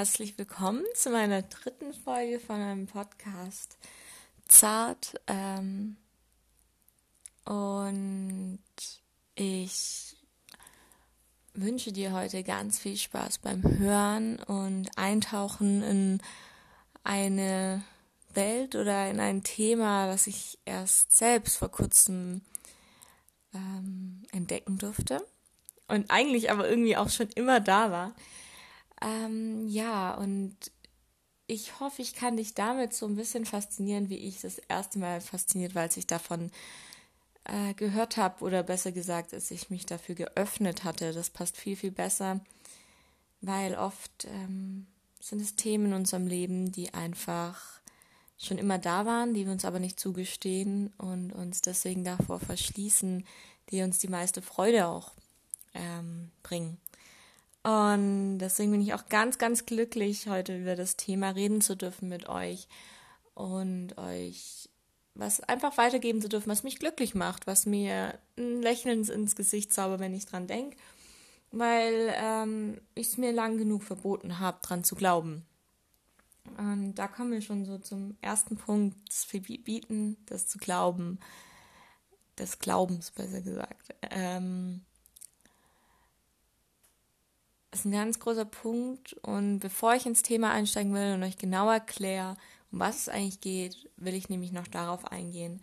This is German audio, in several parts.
herzlich willkommen zu meiner dritten Folge von einem Podcast Zart. Ähm, und ich wünsche dir heute ganz viel Spaß beim Hören und Eintauchen in eine Welt oder in ein Thema, das ich erst selbst vor kurzem ähm, entdecken durfte und eigentlich aber irgendwie auch schon immer da war. Ähm, ja, und ich hoffe, ich kann dich damit so ein bisschen faszinieren, wie ich das erste Mal fasziniert als ich davon äh, gehört habe oder besser gesagt, als ich mich dafür geöffnet hatte. Das passt viel, viel besser, weil oft ähm, sind es Themen in unserem Leben, die einfach schon immer da waren, die wir uns aber nicht zugestehen und uns deswegen davor verschließen, die uns die meiste Freude auch ähm, bringen. Und deswegen bin ich auch ganz, ganz glücklich, heute über das Thema reden zu dürfen mit euch und euch was einfach weitergeben zu dürfen, was mich glücklich macht, was mir ein Lächeln ins Gesicht zaubert, wenn ich dran denke, weil ähm, ich es mir lang genug verboten habe, dran zu glauben. Und da kommen wir schon so zum ersten Punkt, das Verbieten, das zu glauben, des Glaubens besser gesagt. Ähm, ist ein ganz großer Punkt. Und bevor ich ins Thema einsteigen will und euch genau erkläre, um was es eigentlich geht, will ich nämlich noch darauf eingehen,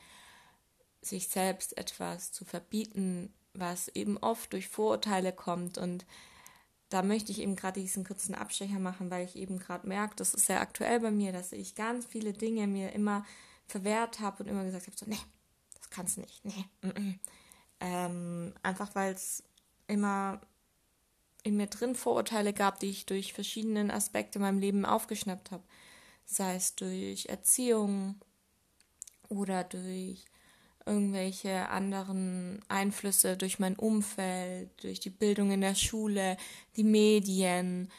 sich selbst etwas zu verbieten, was eben oft durch Vorurteile kommt. Und da möchte ich eben gerade diesen kurzen Abstecher machen, weil ich eben gerade merke, das ist sehr aktuell bei mir, dass ich ganz viele Dinge mir immer verwehrt habe und immer gesagt habe, so, nee, das kannst du nicht, nee. Mm -mm. Ähm, einfach weil es immer in mir drin Vorurteile gab, die ich durch verschiedene Aspekte in meinem Leben aufgeschnappt habe. Sei es durch Erziehung oder durch irgendwelche anderen Einflüsse, durch mein Umfeld, durch die Bildung in der Schule, die Medien,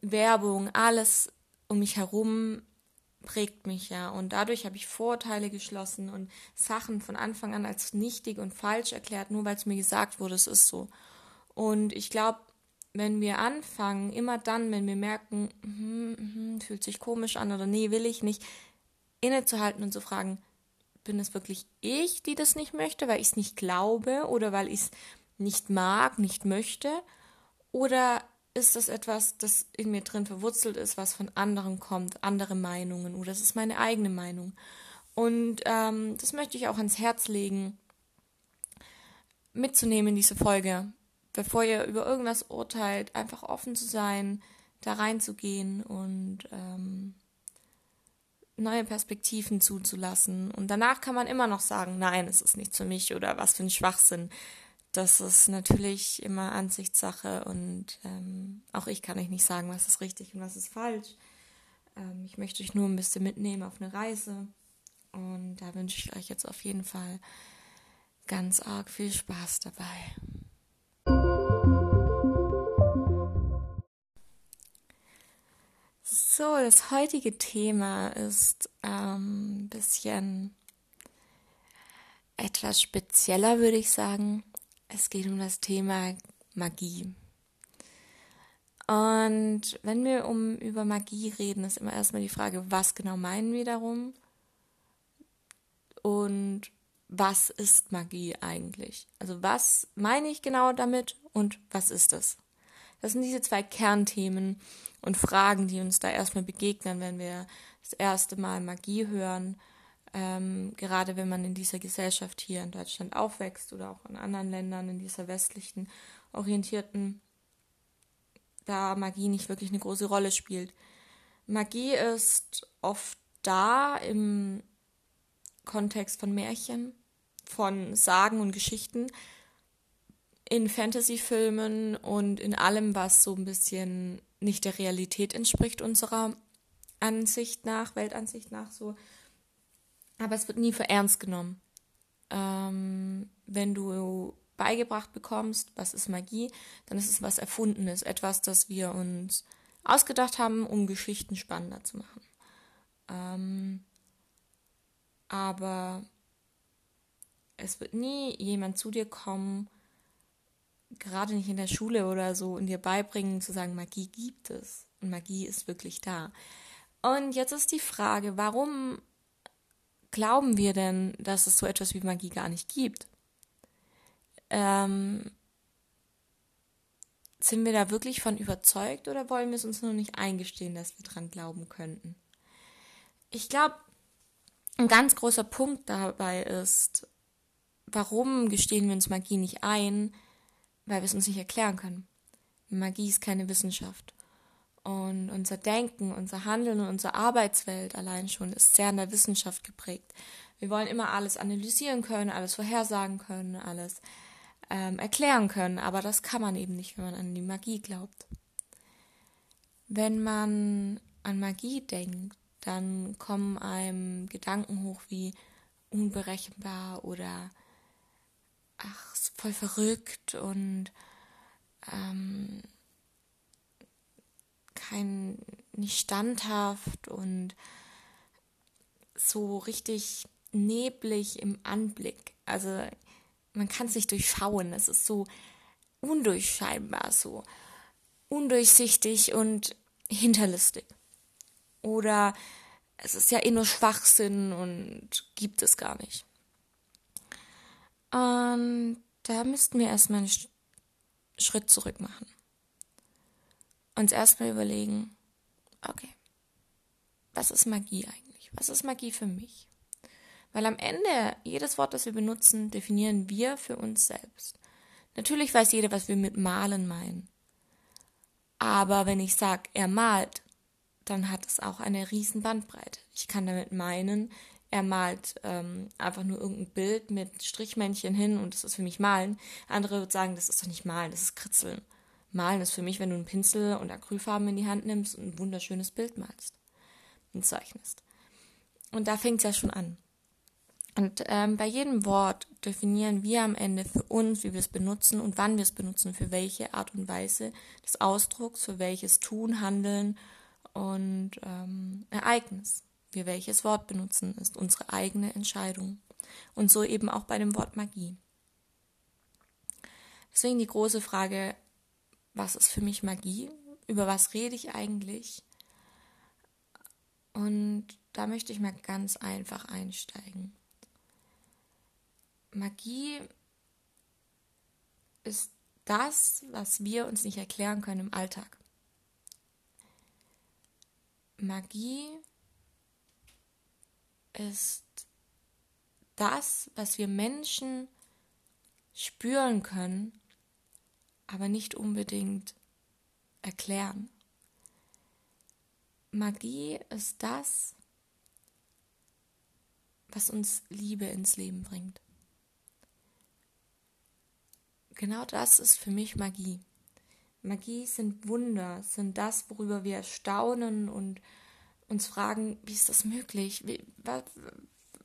Werbung, alles um mich herum prägt mich ja. Und dadurch habe ich Vorurteile geschlossen und Sachen von Anfang an als nichtig und falsch erklärt, nur weil es mir gesagt wurde, es ist so. Und ich glaube, wenn wir anfangen, immer dann, wenn wir merken, mm, mm, fühlt sich komisch an oder nee, will ich nicht, innezuhalten und zu fragen, bin es wirklich ich, die das nicht möchte, weil ich es nicht glaube oder weil ich es nicht mag, nicht möchte? Oder ist das etwas, das in mir drin verwurzelt ist, was von anderen kommt, andere Meinungen oder das ist meine eigene Meinung? Und ähm, das möchte ich auch ans Herz legen, mitzunehmen in diese Folge bevor ihr über irgendwas urteilt, einfach offen zu sein, da reinzugehen und ähm, neue Perspektiven zuzulassen. Und danach kann man immer noch sagen, nein, es ist nicht für mich oder was für ein Schwachsinn. Das ist natürlich immer Ansichtssache und ähm, auch ich kann euch nicht sagen, was ist richtig und was ist falsch. Ähm, ich möchte euch nur ein bisschen mitnehmen auf eine Reise und da wünsche ich euch jetzt auf jeden Fall ganz arg viel Spaß dabei. So, das heutige Thema ist ein ähm, bisschen etwas spezieller, würde ich sagen. Es geht um das Thema Magie. Und wenn wir um über Magie reden, ist immer erstmal die Frage, was genau meinen wir darum? Und was ist Magie eigentlich? Also was meine ich genau damit und was ist es? Das sind diese zwei Kernthemen und Fragen, die uns da erstmal begegnen, wenn wir das erste Mal Magie hören. Ähm, gerade wenn man in dieser Gesellschaft hier in Deutschland aufwächst oder auch in anderen Ländern, in dieser westlichen orientierten, da Magie nicht wirklich eine große Rolle spielt. Magie ist oft da im Kontext von Märchen, von Sagen und Geschichten, in Fantasy-Filmen und in allem, was so ein bisschen nicht der Realität entspricht unserer Ansicht nach, Weltansicht nach so. Aber es wird nie für ernst genommen. Ähm, wenn du beigebracht bekommst, was ist Magie, dann ist es was Erfundenes, etwas, das wir uns ausgedacht haben, um Geschichten spannender zu machen. Ähm, aber es wird nie jemand zu dir kommen gerade nicht in der Schule oder so, und dir beibringen, zu sagen, Magie gibt es. und Magie ist wirklich da. Und jetzt ist die Frage, warum glauben wir denn, dass es so etwas wie Magie gar nicht gibt? Ähm, sind wir da wirklich von überzeugt oder wollen wir es uns nur nicht eingestehen, dass wir dran glauben könnten? Ich glaube, ein ganz großer Punkt dabei ist, warum gestehen wir uns Magie nicht ein? Weil wir es uns nicht erklären können. Magie ist keine Wissenschaft. Und unser Denken, unser Handeln und unsere Arbeitswelt allein schon ist sehr an der Wissenschaft geprägt. Wir wollen immer alles analysieren können, alles vorhersagen können, alles ähm, erklären können, aber das kann man eben nicht, wenn man an die Magie glaubt. Wenn man an Magie denkt, dann kommen einem Gedanken hoch wie unberechenbar oder ach, voll verrückt und ähm, kein, nicht standhaft und so richtig neblig im Anblick. Also man kann es nicht durchschauen. Es ist so undurchscheinbar, so undurchsichtig und hinterlistig. Oder es ist ja eh nur Schwachsinn und gibt es gar nicht. Und da müssten wir erstmal einen Schritt zurück machen. Uns erstmal überlegen, okay, was ist Magie eigentlich? Was ist Magie für mich? Weil am Ende, jedes Wort, das wir benutzen, definieren wir für uns selbst. Natürlich weiß jeder, was wir mit malen meinen. Aber wenn ich sage, er malt, dann hat es auch eine riesen Bandbreite. Ich kann damit meinen, er malt ähm, einfach nur irgendein Bild mit Strichmännchen hin und das ist für mich Malen. Andere würden sagen, das ist doch nicht Malen, das ist Kritzeln. Malen ist für mich, wenn du einen Pinsel und Acrylfarben in die Hand nimmst und ein wunderschönes Bild malst und zeichnest. Und da fängt es ja schon an. Und ähm, bei jedem Wort definieren wir am Ende für uns, wie wir es benutzen und wann wir es benutzen, für welche Art und Weise des Ausdrucks, für welches Tun, Handeln und ähm, Ereignis. Wir welches Wort benutzen, ist unsere eigene Entscheidung. Und so eben auch bei dem Wort Magie. Deswegen die große Frage, was ist für mich Magie? Über was rede ich eigentlich? Und da möchte ich mal ganz einfach einsteigen. Magie ist das, was wir uns nicht erklären können im Alltag. Magie ist das, was wir Menschen spüren können, aber nicht unbedingt erklären. Magie ist das, was uns Liebe ins Leben bringt genau das ist für mich Magie. Magie sind Wunder, sind das, worüber wir staunen und uns fragen, wie ist das möglich? Wie, wa,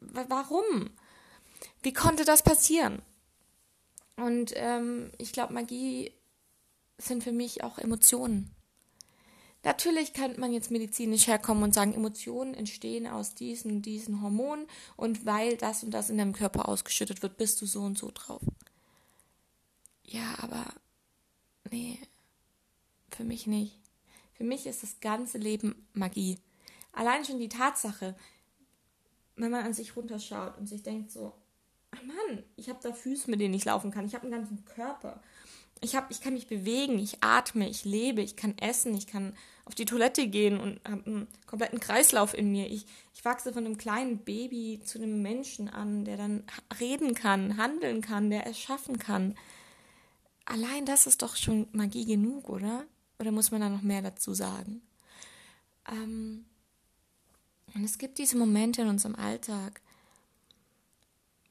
wa, warum? Wie konnte das passieren? Und ähm, ich glaube, Magie sind für mich auch Emotionen. Natürlich kann man jetzt medizinisch herkommen und sagen, Emotionen entstehen aus diesen diesen Hormonen und weil das und das in deinem Körper ausgeschüttet wird, bist du so und so drauf. Ja, aber nee, für mich nicht. Für mich ist das ganze Leben Magie. Allein schon die Tatsache, wenn man an sich runterschaut und sich denkt so, ach Mann, ich habe da Füße, mit denen ich laufen kann. Ich habe einen ganzen Körper. Ich, hab, ich kann mich bewegen, ich atme, ich lebe, ich kann essen, ich kann auf die Toilette gehen und habe einen kompletten Kreislauf in mir. Ich, ich wachse von einem kleinen Baby zu einem Menschen an, der dann reden kann, handeln kann, der erschaffen kann allein das ist doch schon Magie genug, oder? Oder muss man da noch mehr dazu sagen? Ähm, und es gibt diese Momente in unserem Alltag,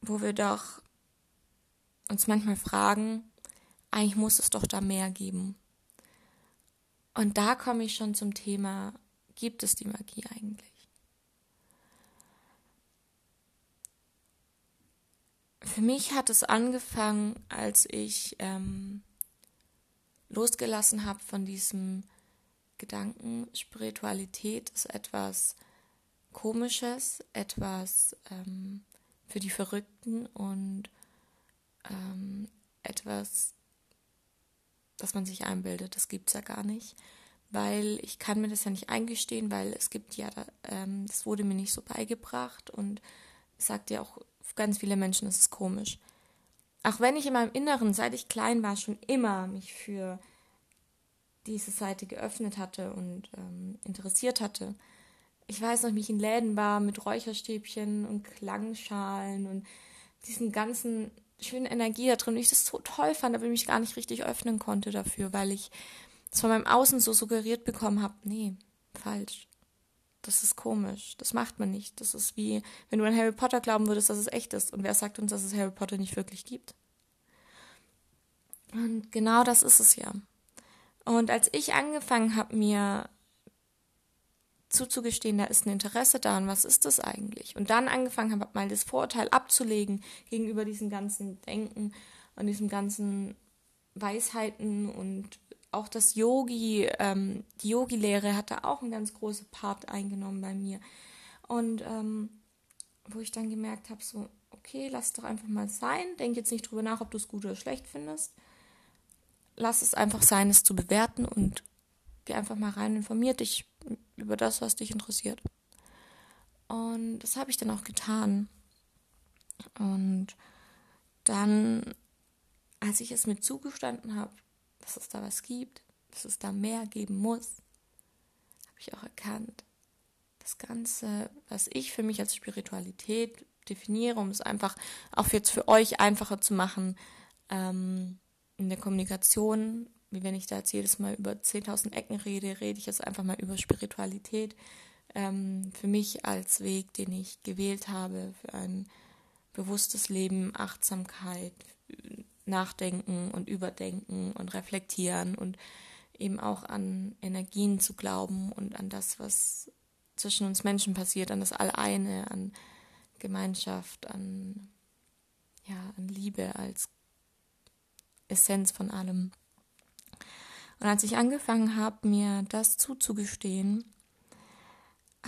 wo wir doch uns manchmal fragen, eigentlich muss es doch da mehr geben. Und da komme ich schon zum Thema, gibt es die Magie eigentlich? Für mich hat es angefangen, als ich ähm, losgelassen habe von diesem Gedanken, Spiritualität ist etwas Komisches, etwas ähm, für die Verrückten und ähm, etwas, das man sich einbildet, das gibt es ja gar nicht. weil ich kann mir das ja nicht eingestehen, weil es gibt ja, ähm, das wurde mir nicht so beigebracht und sagt ja auch ganz viele Menschen, es ist komisch. Auch wenn ich in meinem Inneren, seit ich klein war, schon immer mich für diese Seite geöffnet hatte und ähm, interessiert hatte. Ich weiß noch, wie ich in Läden war mit Räucherstäbchen und Klangschalen und diesen ganzen schönen Energie da drin. Und ich das so toll fand, aber mich gar nicht richtig öffnen konnte dafür, weil ich es von meinem Außen so suggeriert bekommen habe. Nee, falsch. Das ist komisch. Das macht man nicht. Das ist wie, wenn du an Harry Potter glauben würdest, dass es echt ist. Und wer sagt uns, dass es Harry Potter nicht wirklich gibt? Und genau das ist es ja. Und als ich angefangen habe, mir zuzugestehen, da ist ein Interesse da und was ist das eigentlich? Und dann angefangen habe, mal das Vorurteil abzulegen gegenüber diesem ganzen Denken und diesem ganzen Weisheiten und auch das Yogi, ähm, die Yogi-Lehre hat da auch einen ganz großen Part eingenommen bei mir. Und ähm, wo ich dann gemerkt habe, so, okay, lass doch einfach mal sein, denk jetzt nicht drüber nach, ob du es gut oder schlecht findest. Lass es einfach sein, es zu bewerten und geh einfach mal rein, informier dich über das, was dich interessiert. Und das habe ich dann auch getan. Und dann, als ich es mir zugestanden habe, dass es da was gibt, dass es da mehr geben muss, habe ich auch erkannt, das Ganze, was ich für mich als Spiritualität definiere, um es einfach auch jetzt für euch einfacher zu machen, ähm, in der Kommunikation, wie wenn ich da jetzt jedes Mal über 10.000 Ecken rede, rede ich jetzt einfach mal über Spiritualität. Ähm, für mich als Weg, den ich gewählt habe, für ein bewusstes Leben, Achtsamkeit, nachdenken und überdenken und reflektieren und eben auch an Energien zu glauben und an das, was zwischen uns Menschen passiert, an das Alleine, an Gemeinschaft, an, ja, an Liebe als Essenz von allem. Und als ich angefangen habe, mir das zuzugestehen,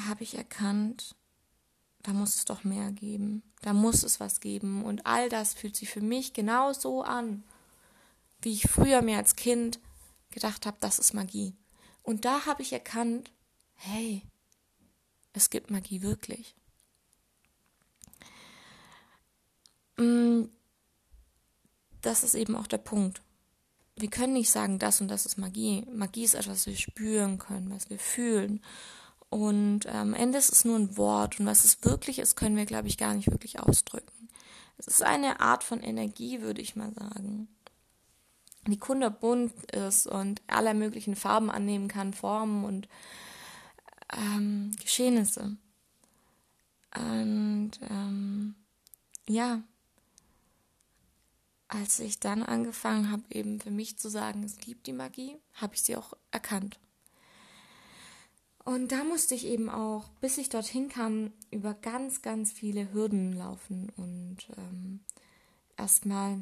habe ich erkannt, da muss es doch mehr geben. Da muss es was geben. Und all das fühlt sich für mich genau so an, wie ich früher mir als Kind gedacht habe, das ist Magie. Und da habe ich erkannt, hey, es gibt Magie wirklich. Mm, das ist eben auch der Punkt. Wir können nicht sagen, das und das ist Magie. Magie ist etwas, was wir spüren können, was wir fühlen. Und äh, am Ende ist es nur ein Wort und was es wirklich ist, können wir, glaube ich, gar nicht wirklich ausdrücken. Es ist eine Art von Energie, würde ich mal sagen, die kunderbunt ist und aller möglichen Farben annehmen kann, Formen und ähm, Geschehnisse. Und ähm, ja, als ich dann angefangen habe, eben für mich zu sagen, es gibt die Magie, habe ich sie auch erkannt. Und da musste ich eben auch, bis ich dorthin kam, über ganz, ganz viele Hürden laufen und ähm, erstmal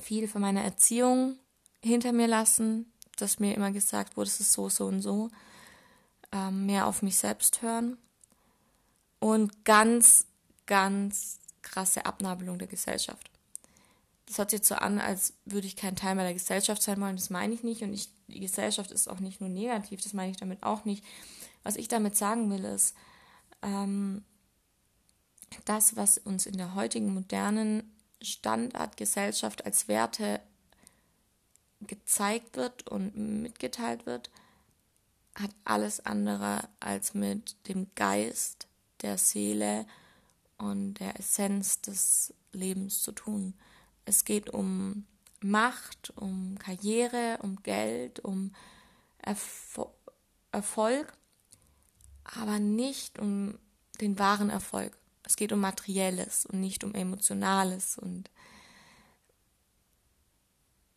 viel von meiner Erziehung hinter mir lassen, dass mir immer gesagt wurde, es ist so, so und so, ähm, mehr auf mich selbst hören und ganz, ganz krasse Abnabelung der Gesellschaft. Das hört sich jetzt so an, als würde ich kein Teil mehr der Gesellschaft sein wollen. Das meine ich nicht. Und ich, die Gesellschaft ist auch nicht nur negativ. Das meine ich damit auch nicht. Was ich damit sagen will, ist, ähm, das, was uns in der heutigen modernen Standardgesellschaft als Werte gezeigt wird und mitgeteilt wird, hat alles andere als mit dem Geist, der Seele und der Essenz des Lebens zu tun. Es geht um Macht, um Karriere, um Geld, um Erfo Erfolg, aber nicht um den wahren Erfolg. Es geht um Materielles und nicht um Emotionales. Und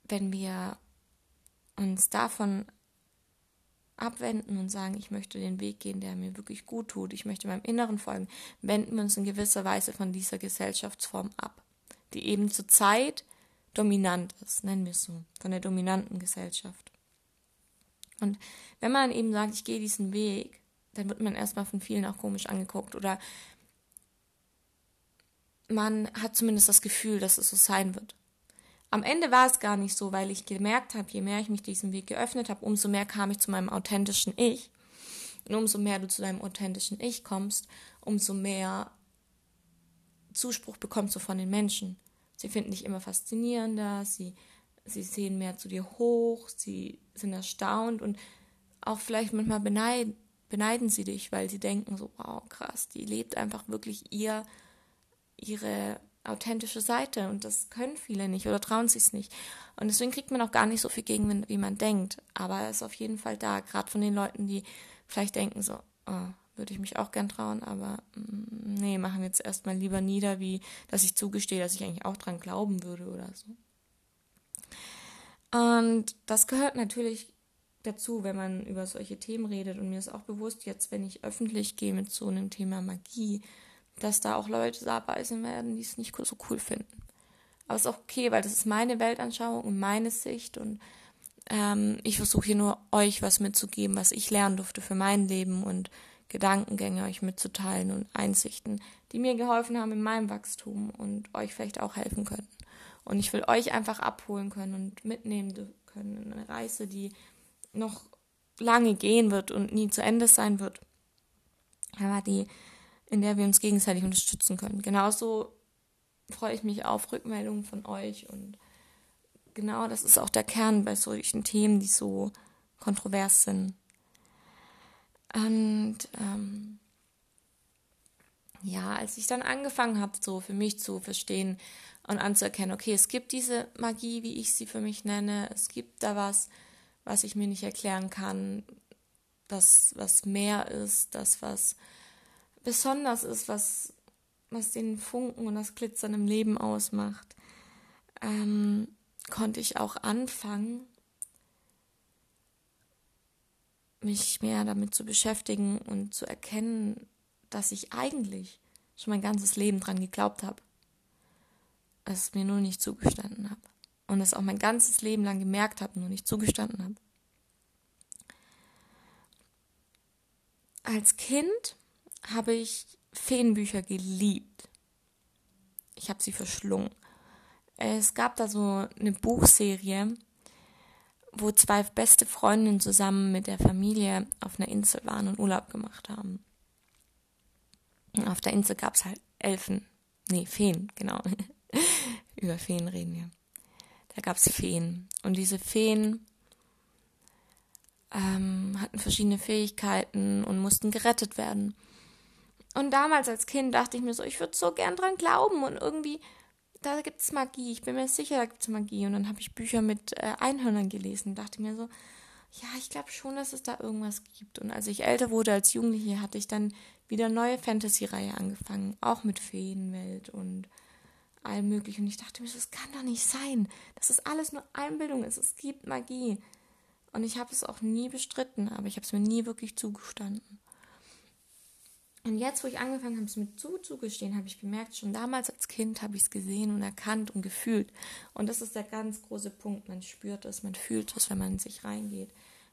wenn wir uns davon abwenden und sagen, ich möchte den Weg gehen, der mir wirklich gut tut, ich möchte meinem Inneren folgen, wenden wir uns in gewisser Weise von dieser Gesellschaftsform ab die eben zurzeit dominant ist, nennen wir es so, von der dominanten Gesellschaft. Und wenn man eben sagt, ich gehe diesen Weg, dann wird man erstmal von vielen auch komisch angeguckt oder man hat zumindest das Gefühl, dass es so sein wird. am Ende war es gar nicht so, weil ich gemerkt habe, je mehr ich mich diesem Weg geöffnet habe, umso mehr kam ich zu meinem authentischen Ich. Und umso mehr du zu deinem authentischen Ich kommst, umso mehr Zuspruch bekommst du von den Menschen. Sie finden dich immer faszinierender, sie, sie sehen mehr zu dir hoch, sie sind erstaunt und auch vielleicht manchmal beneiden, beneiden sie dich, weil sie denken so, wow, krass, die lebt einfach wirklich ihr, ihre authentische Seite und das können viele nicht oder trauen sich es nicht. Und deswegen kriegt man auch gar nicht so viel Gegenwind, wie man denkt. Aber er ist auf jeden Fall da, gerade von den Leuten, die vielleicht denken so, oh, würde ich mich auch gern trauen, aber mm, nee, machen wir jetzt erstmal lieber nieder, wie dass ich zugestehe, dass ich eigentlich auch dran glauben würde oder so. Und das gehört natürlich dazu, wenn man über solche Themen redet. Und mir ist auch bewusst, jetzt, wenn ich öffentlich gehe mit so einem Thema Magie, dass da auch Leute dabei sein werden, die es nicht so cool finden. Aber es ist auch okay, weil das ist meine Weltanschauung und meine Sicht und ähm, ich versuche hier nur euch was mitzugeben, was ich lernen durfte für mein Leben und Gedankengänge euch mitzuteilen und Einsichten, die mir geholfen haben in meinem Wachstum und euch vielleicht auch helfen können. Und ich will euch einfach abholen können und mitnehmen können in eine Reise, die noch lange gehen wird und nie zu Ende sein wird. Aber die in der wir uns gegenseitig unterstützen können. Genauso freue ich mich auf Rückmeldungen von euch und genau das ist auch der Kern bei solchen Themen, die so kontrovers sind. Und ähm, ja, als ich dann angefangen habe, so für mich zu verstehen und anzuerkennen, okay, es gibt diese Magie, wie ich sie für mich nenne, es gibt da was, was ich mir nicht erklären kann, das, was mehr ist, das, was besonders ist, was, was den Funken und das Glitzern im Leben ausmacht, ähm, konnte ich auch anfangen, mich mehr damit zu beschäftigen und zu erkennen, dass ich eigentlich schon mein ganzes Leben dran geglaubt habe, es mir nur nicht zugestanden habe und es auch mein ganzes Leben lang gemerkt habe, nur nicht zugestanden habe. Als Kind habe ich Feenbücher geliebt. Ich habe sie verschlungen. Es gab da so eine Buchserie, wo zwei beste Freundinnen zusammen mit der Familie auf einer Insel waren und Urlaub gemacht haben. auf der Insel gab es halt Elfen. Nee, Feen, genau. Über Feen reden wir. Da gab es Feen. Und diese Feen ähm, hatten verschiedene Fähigkeiten und mussten gerettet werden. Und damals als Kind dachte ich mir so, ich würde so gern dran glauben und irgendwie, da gibt es Magie. Ich bin mir sicher, da gibt es Magie. Und dann habe ich Bücher mit äh, Einhörnern gelesen und dachte mir so, ja, ich glaube schon, dass es da irgendwas gibt. Und als ich älter wurde als Jugendliche, hatte ich dann wieder neue Fantasy-Reihe angefangen, auch mit Feenwelt und allem möglichen. Und ich dachte mir, das kann doch nicht sein, dass es alles nur Einbildung ist. Es gibt Magie. Und ich habe es auch nie bestritten, aber ich habe es mir nie wirklich zugestanden. Und jetzt, wo ich angefangen habe, es mit zuzugestehen, habe ich gemerkt, schon damals als Kind habe ich es gesehen und erkannt und gefühlt. Und das ist der ganz große Punkt. Man spürt es, man fühlt es, wenn man in sich reingeht.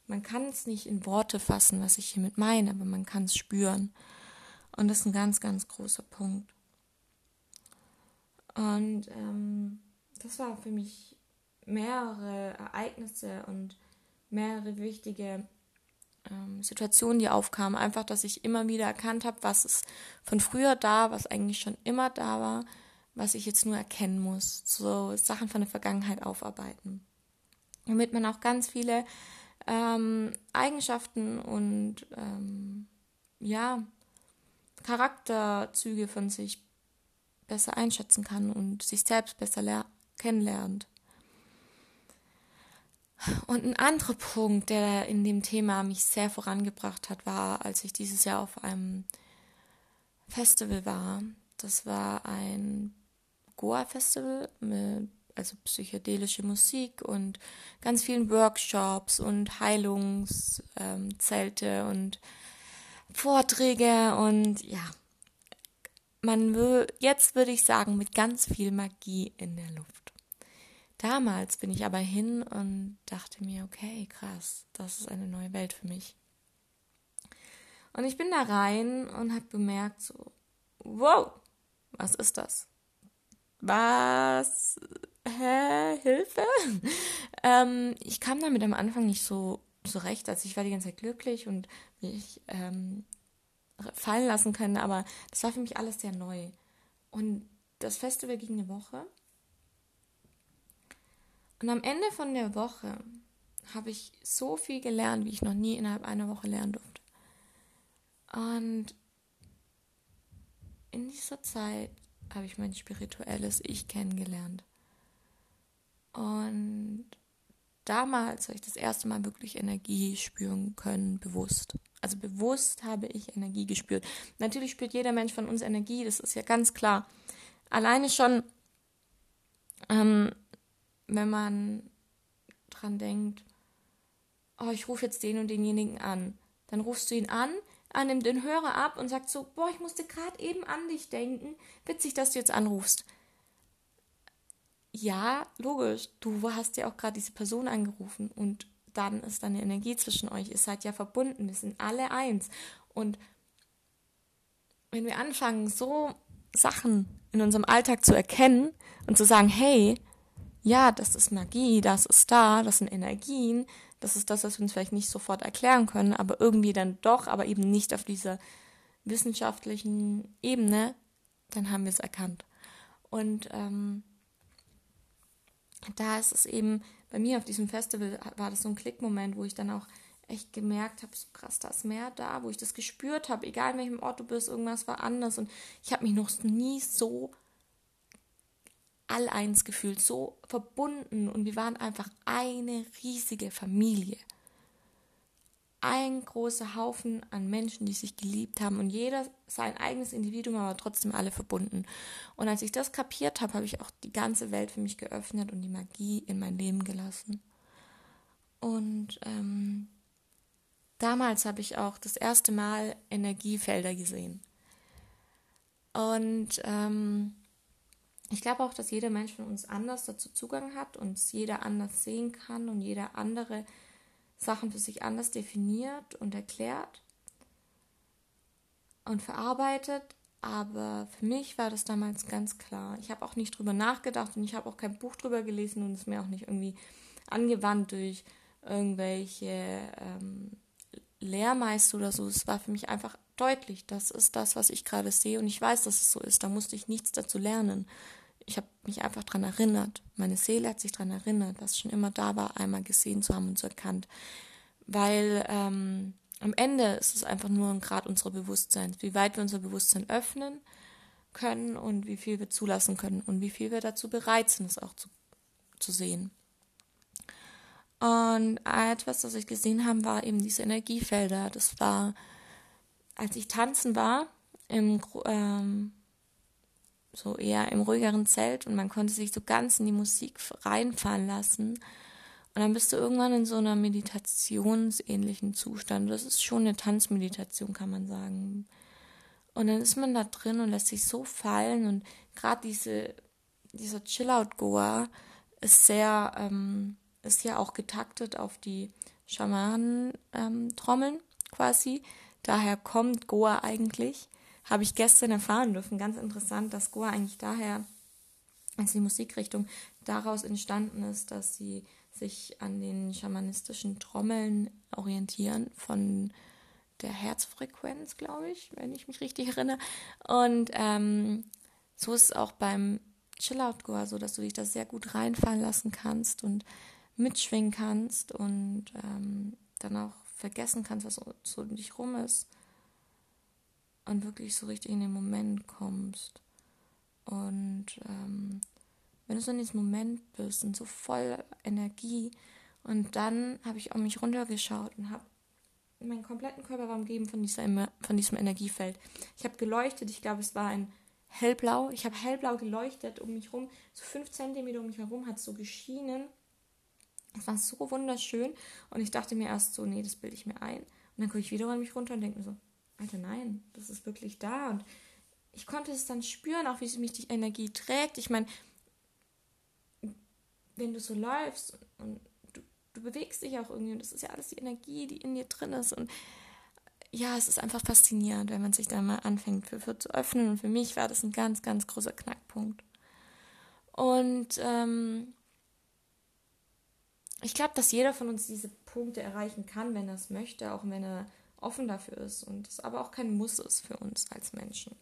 Man kann es nicht in Worte fassen, was ich hiermit meine, aber man kann es spüren. Und das ist ein ganz, ganz großer Punkt. Und ähm, das war für mich mehrere Ereignisse und mehrere wichtige ähm, Situationen, die aufkamen. Einfach, dass ich immer wieder erkannt habe, was ist von früher da, was eigentlich schon immer da war, was ich jetzt nur erkennen muss. So Sachen von der Vergangenheit aufarbeiten. Damit man auch ganz viele ähm, Eigenschaften und ähm, ja, Charakterzüge von sich besser einschätzen kann und sich selbst besser kennenlernt. Und ein anderer Punkt, der in dem Thema mich sehr vorangebracht hat, war, als ich dieses Jahr auf einem Festival war. Das war ein Goa-Festival mit also psychedelische Musik und ganz vielen Workshops und Heilungszelte ähm, und Vorträge und ja, man will, jetzt würde ich sagen, mit ganz viel Magie in der Luft. Damals bin ich aber hin und dachte mir, okay, krass, das ist eine neue Welt für mich. Und ich bin da rein und habe bemerkt, so, wow, was ist das? Was hä, Hilfe? ähm, ich kam damit am Anfang nicht so zurecht. Also ich war die ganze Zeit glücklich und mich ähm, fallen lassen können, aber das war für mich alles sehr neu. Und das Festival ging eine Woche. Und am Ende von der Woche habe ich so viel gelernt, wie ich noch nie innerhalb einer Woche lernen durfte. Und in dieser Zeit habe ich mein spirituelles Ich kennengelernt. Und damals habe ich das erste Mal wirklich Energie spüren können, bewusst. Also bewusst habe ich Energie gespürt. Natürlich spürt jeder Mensch von uns Energie, das ist ja ganz klar. Alleine schon, ähm, wenn man dran denkt, oh, ich rufe jetzt den und denjenigen an. Dann rufst du ihn an, er nimmt den Hörer ab und sagt so, boah, ich musste gerade eben an dich denken. Witzig, dass du jetzt anrufst. Ja, logisch, du hast ja auch gerade diese Person angerufen und dann ist da eine Energie zwischen euch. Ihr seid ja verbunden, wir sind alle eins. Und wenn wir anfangen, so Sachen in unserem Alltag zu erkennen und zu sagen, hey, ja, das ist Magie, das ist da, das sind Energien, das ist das, was wir uns vielleicht nicht sofort erklären können, aber irgendwie dann doch, aber eben nicht auf dieser wissenschaftlichen Ebene, dann haben wir es erkannt. Und ähm, da ist es eben, bei mir auf diesem Festival war das so ein Klickmoment, wo ich dann auch echt gemerkt habe, so krass, da ist mehr da, wo ich das gespürt habe, egal in welchem Ort du bist, irgendwas war anders und ich habe mich noch nie so all eins gefühlt, so verbunden und wir waren einfach eine riesige Familie. Ein großer Haufen an Menschen, die sich geliebt haben und jeder sein eigenes Individuum, aber trotzdem alle verbunden. Und als ich das kapiert habe, habe ich auch die ganze Welt für mich geöffnet und die Magie in mein Leben gelassen. Und ähm, damals habe ich auch das erste Mal Energiefelder gesehen. Und ähm, ich glaube auch, dass jeder Mensch von uns anders dazu Zugang hat und jeder anders sehen kann und jeder andere Sachen für sich anders definiert und erklärt und verarbeitet. Aber für mich war das damals ganz klar. Ich habe auch nicht drüber nachgedacht und ich habe auch kein Buch drüber gelesen und es mir auch nicht irgendwie angewandt durch irgendwelche ähm, Lehrmeister oder so. Es war für mich einfach deutlich, das ist das, was ich gerade sehe und ich weiß, dass es so ist. Da musste ich nichts dazu lernen. Mich einfach daran erinnert. Meine Seele hat sich daran erinnert, was schon immer da war, einmal gesehen zu haben und zu erkannt. Weil ähm, am Ende ist es einfach nur ein Grad unserer Bewusstseins, wie weit wir unser Bewusstsein öffnen können und wie viel wir zulassen können und wie viel wir dazu bereit sind, es auch zu, zu sehen. Und etwas, was ich gesehen habe, war eben diese Energiefelder. Das war, als ich tanzen war, im, ähm, so eher im ruhigeren Zelt und man konnte sich so ganz in die Musik reinfahren lassen. Und dann bist du irgendwann in so einer meditationsähnlichen Zustand. Das ist schon eine Tanzmeditation, kann man sagen. Und dann ist man da drin und lässt sich so fallen. Und gerade diese, dieser Chill-Out-Goa ist sehr, ähm, ist ja auch getaktet auf die Schamanen-Trommeln ähm, quasi. Daher kommt Goa eigentlich. Habe ich gestern erfahren dürfen. Ganz interessant, dass Goa eigentlich daher, als die Musikrichtung daraus entstanden ist, dass sie sich an den schamanistischen Trommeln orientieren von der Herzfrequenz, glaube ich, wenn ich mich richtig erinnere. Und ähm, so ist es auch beim Chill-Out-Goa so, dass du dich da sehr gut reinfallen lassen kannst und mitschwingen kannst und ähm, dann auch vergessen kannst, was so um dich rum ist und wirklich so richtig in den Moment kommst. Und ähm, wenn du so in diesem Moment bist und so voll Energie und dann habe ich auf mich runtergeschaut und habe meinen kompletten Körper war umgeben von, dieser, von diesem Energiefeld. Ich habe geleuchtet, ich glaube, es war ein hellblau. Ich habe hellblau geleuchtet um mich rum, so fünf Zentimeter um mich herum hat es so geschienen. Es war so wunderschön und ich dachte mir erst so, nee, das bilde ich mir ein. Und dann gucke ich wieder an mich runter und denke mir so, Alter, nein, das ist wirklich da. Und ich konnte es dann spüren, auch wie mich die Energie trägt. Ich meine, wenn du so läufst und du, du bewegst dich auch irgendwie und das ist ja alles die Energie, die in dir drin ist. Und ja, es ist einfach faszinierend, wenn man sich da mal anfängt für, für zu öffnen. Und für mich war das ein ganz, ganz großer Knackpunkt. Und ähm, ich glaube, dass jeder von uns diese Punkte erreichen kann, wenn er es möchte, auch wenn er offen dafür ist und es aber auch kein Muss ist für uns als Menschen.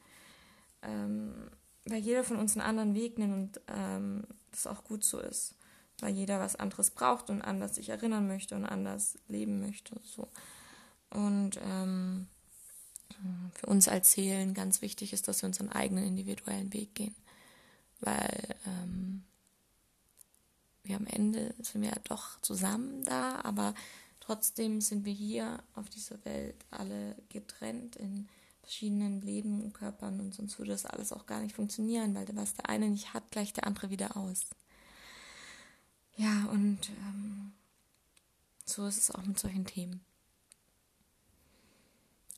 Ähm, weil jeder von uns einen anderen Weg nimmt und ähm, das auch gut so ist. Weil jeder was anderes braucht und anders sich erinnern möchte und anders leben möchte. So. Und ähm, für uns als Seelen ganz wichtig ist, dass wir unseren eigenen individuellen Weg gehen. Weil ähm, wir am Ende sind wir ja doch zusammen da, aber trotzdem sind wir hier auf dieser Welt alle getrennt in verschiedenen Leben und Körpern und sonst würde das alles auch gar nicht funktionieren, weil was der eine nicht hat, gleicht der andere wieder aus. Ja, und ähm, so ist es auch mit solchen Themen.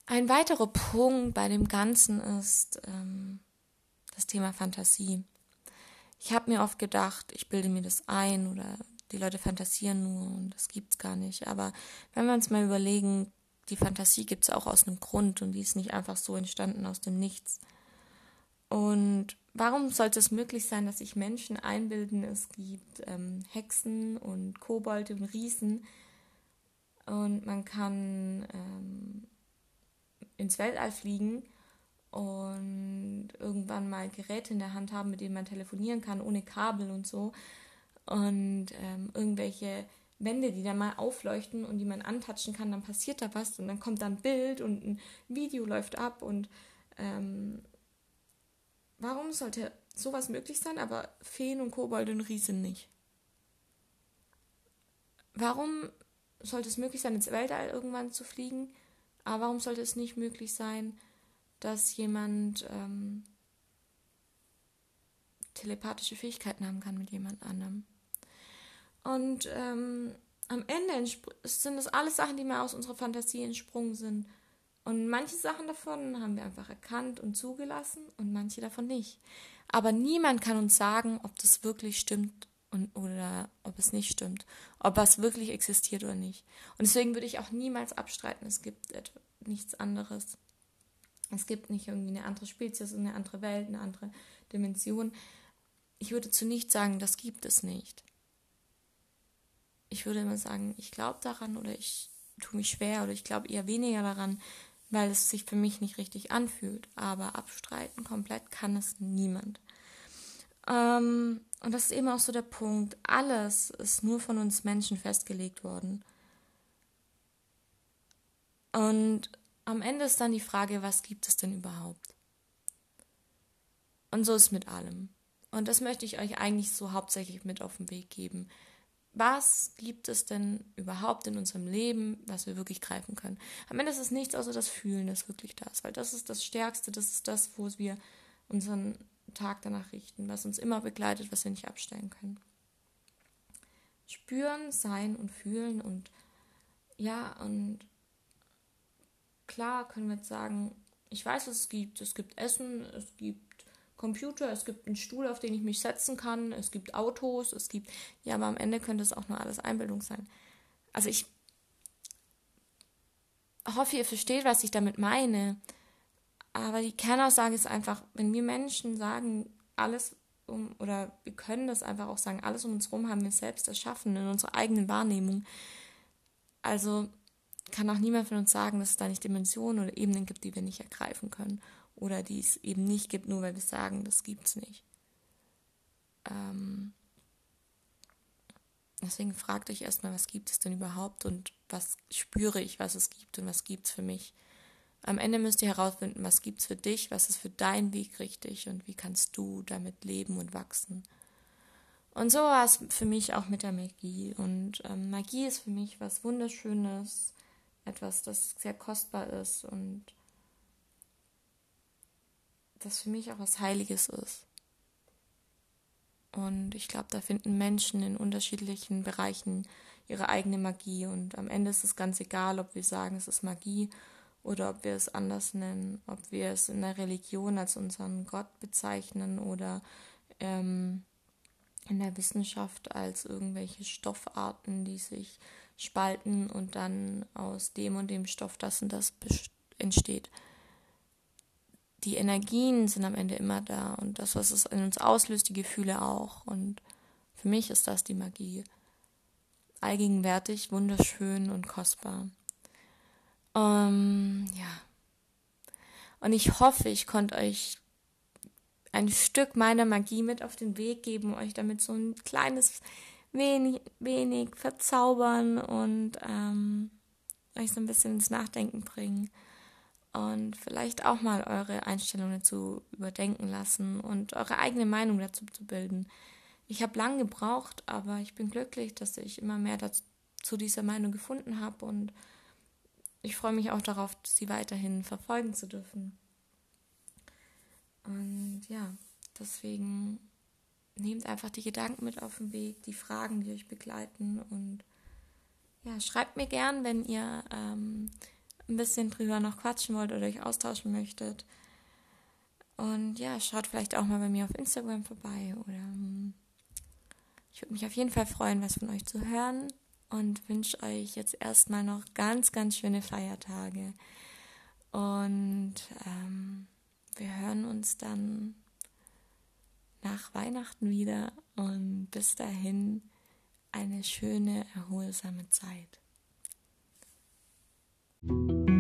Ein weiterer Punkt bei dem Ganzen ist ähm, das Thema Fantasie. Ich habe mir oft gedacht, ich bilde mir das ein oder die Leute fantasieren nur und das gibt's gar nicht. Aber wenn wir uns mal überlegen, die Fantasie gibt es auch aus einem Grund und die ist nicht einfach so entstanden aus dem Nichts. Und warum sollte es möglich sein, dass sich Menschen einbilden, es gibt ähm, Hexen und Kobolde und Riesen und man kann ähm, ins Weltall fliegen und irgendwann mal Geräte in der Hand haben, mit denen man telefonieren kann, ohne Kabel und so. Und ähm, irgendwelche Wände, die dann mal aufleuchten und die man antatschen kann, dann passiert da was und dann kommt dann ein Bild und ein Video läuft ab und ähm, warum sollte sowas möglich sein, aber Feen und Kobolde und Riesen nicht? Warum sollte es möglich sein, ins Weltall irgendwann zu fliegen, aber warum sollte es nicht möglich sein, dass jemand ähm, telepathische Fähigkeiten haben kann mit jemand anderem? Und ähm, am Ende sind das alles Sachen, die mal aus unserer Fantasie entsprungen sind. Und manche Sachen davon haben wir einfach erkannt und zugelassen und manche davon nicht. Aber niemand kann uns sagen, ob das wirklich stimmt und, oder ob es nicht stimmt, ob was wirklich existiert oder nicht. Und deswegen würde ich auch niemals abstreiten, es gibt nichts anderes. Es gibt nicht irgendwie eine andere Spezies, eine andere Welt, eine andere Dimension. Ich würde zu nichts sagen, das gibt es nicht ich würde immer sagen, ich glaube daran oder ich tue mich schwer oder ich glaube eher weniger daran, weil es sich für mich nicht richtig anfühlt. Aber abstreiten komplett kann es niemand. Ähm, und das ist eben auch so der Punkt. Alles ist nur von uns Menschen festgelegt worden. Und am Ende ist dann die Frage, was gibt es denn überhaupt? Und so ist mit allem. Und das möchte ich euch eigentlich so hauptsächlich mit auf den Weg geben was gibt es denn überhaupt in unserem Leben, was wir wirklich greifen können? Am Ende ist es nichts außer das Fühlen, das wirklich da ist, weil das ist das Stärkste, das ist das, wo wir unseren Tag danach richten, was uns immer begleitet, was wir nicht abstellen können. Spüren, sein und fühlen und ja, und klar können wir jetzt sagen, ich weiß, was es gibt. Es gibt Essen, es gibt Computer, es gibt einen Stuhl, auf den ich mich setzen kann, es gibt Autos, es gibt, ja, aber am Ende könnte es auch nur alles Einbildung sein. Also ich hoffe, ihr versteht, was ich damit meine. Aber die Kernaussage ist einfach, wenn wir Menschen sagen, alles um, oder wir können das einfach auch sagen, alles um uns herum haben wir selbst erschaffen in unserer eigenen Wahrnehmung. Also kann auch niemand von uns sagen, dass es da nicht Dimensionen oder Ebenen gibt, die wir nicht ergreifen können oder die es eben nicht gibt, nur weil wir sagen, das gibt es nicht. Ähm deswegen fragt euch erstmal, was gibt es denn überhaupt und was spüre ich, was es gibt und was gibt es für mich. Am Ende müsst ihr herausfinden, was gibt es für dich, was ist für deinen Weg richtig und wie kannst du damit leben und wachsen. Und so war es für mich auch mit der Magie. Und ähm, Magie ist für mich was Wunderschönes, etwas, das sehr kostbar ist und das für mich auch was Heiliges ist. Und ich glaube, da finden Menschen in unterschiedlichen Bereichen ihre eigene Magie. Und am Ende ist es ganz egal, ob wir sagen, es ist Magie oder ob wir es anders nennen, ob wir es in der Religion als unseren Gott bezeichnen oder ähm, in der Wissenschaft als irgendwelche Stoffarten, die sich spalten und dann aus dem und dem Stoff das und das entsteht die Energien sind am Ende immer da und das, was es in uns auslöst, die Gefühle auch. Und für mich ist das die Magie. Allgegenwärtig, wunderschön und kostbar. Ähm, ja. Und ich hoffe, ich konnte euch ein Stück meiner Magie mit auf den Weg geben, euch damit so ein kleines wenig, wenig verzaubern und ähm, euch so ein bisschen ins Nachdenken bringen und vielleicht auch mal eure Einstellung dazu überdenken lassen und eure eigene Meinung dazu zu bilden. Ich habe lang gebraucht, aber ich bin glücklich, dass ich immer mehr dazu, zu dieser Meinung gefunden habe und ich freue mich auch darauf, sie weiterhin verfolgen zu dürfen. Und ja, deswegen nehmt einfach die Gedanken mit auf den Weg, die Fragen, die euch begleiten und ja, schreibt mir gern, wenn ihr ähm, ein bisschen drüber noch quatschen wollt oder euch austauschen möchtet. Und ja, schaut vielleicht auch mal bei mir auf Instagram vorbei oder ähm, ich würde mich auf jeden Fall freuen, was von euch zu hören und wünsche euch jetzt erstmal noch ganz, ganz schöne Feiertage. Und ähm, wir hören uns dann nach Weihnachten wieder und bis dahin eine schöne, erholsame Zeit. Thank you.